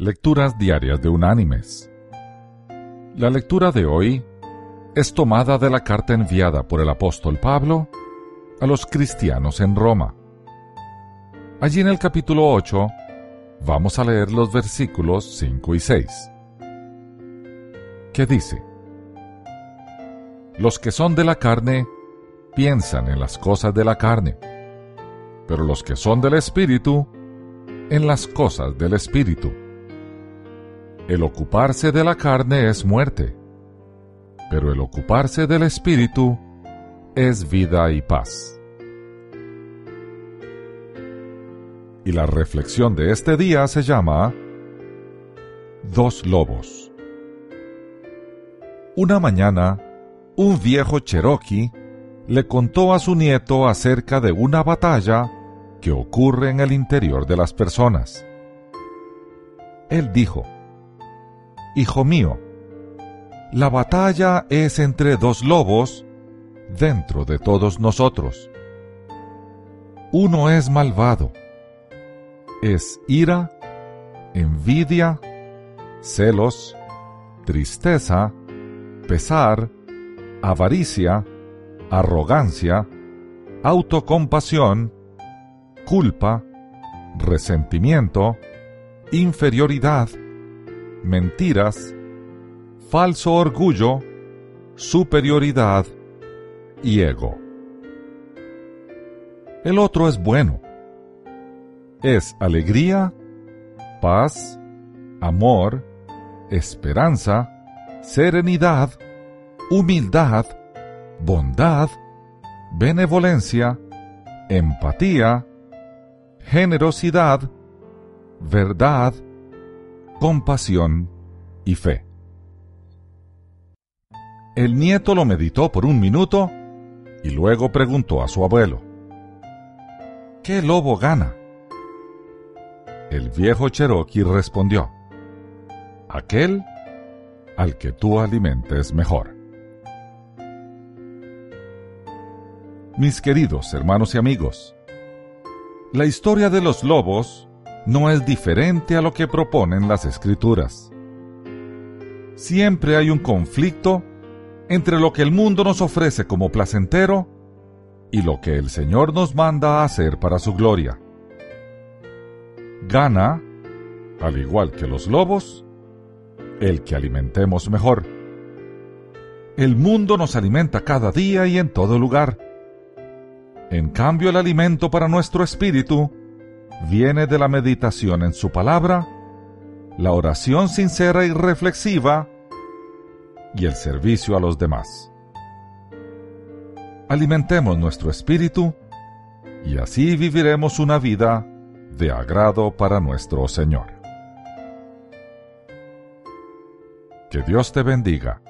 Lecturas Diarias de Unánimes. La lectura de hoy es tomada de la carta enviada por el apóstol Pablo a los cristianos en Roma. Allí en el capítulo 8 vamos a leer los versículos 5 y 6, que dice, Los que son de la carne piensan en las cosas de la carne, pero los que son del Espíritu, en las cosas del Espíritu el ocuparse de la carne es muerte, pero el ocuparse del espíritu es vida y paz. Y la reflexión de este día se llama Dos lobos. Una mañana, un viejo cherokee le contó a su nieto acerca de una batalla que ocurre en el interior de las personas. Él dijo, Hijo mío, la batalla es entre dos lobos dentro de todos nosotros. Uno es malvado, es ira, envidia, celos, tristeza, pesar, avaricia, arrogancia, autocompasión, culpa, resentimiento, inferioridad, mentiras, falso orgullo, superioridad y ego. El otro es bueno. Es alegría, paz, amor, esperanza, serenidad, humildad, bondad, benevolencia, empatía, generosidad, verdad, compasión y fe. El nieto lo meditó por un minuto y luego preguntó a su abuelo, ¿qué lobo gana? El viejo Cherokee respondió, aquel al que tú alimentes mejor. Mis queridos hermanos y amigos, la historia de los lobos no es diferente a lo que proponen las escrituras. Siempre hay un conflicto entre lo que el mundo nos ofrece como placentero y lo que el Señor nos manda a hacer para su gloria. Gana, al igual que los lobos, el que alimentemos mejor. El mundo nos alimenta cada día y en todo lugar. En cambio, el alimento para nuestro espíritu viene de la meditación en su palabra, la oración sincera y reflexiva y el servicio a los demás. Alimentemos nuestro espíritu y así viviremos una vida de agrado para nuestro Señor. Que Dios te bendiga.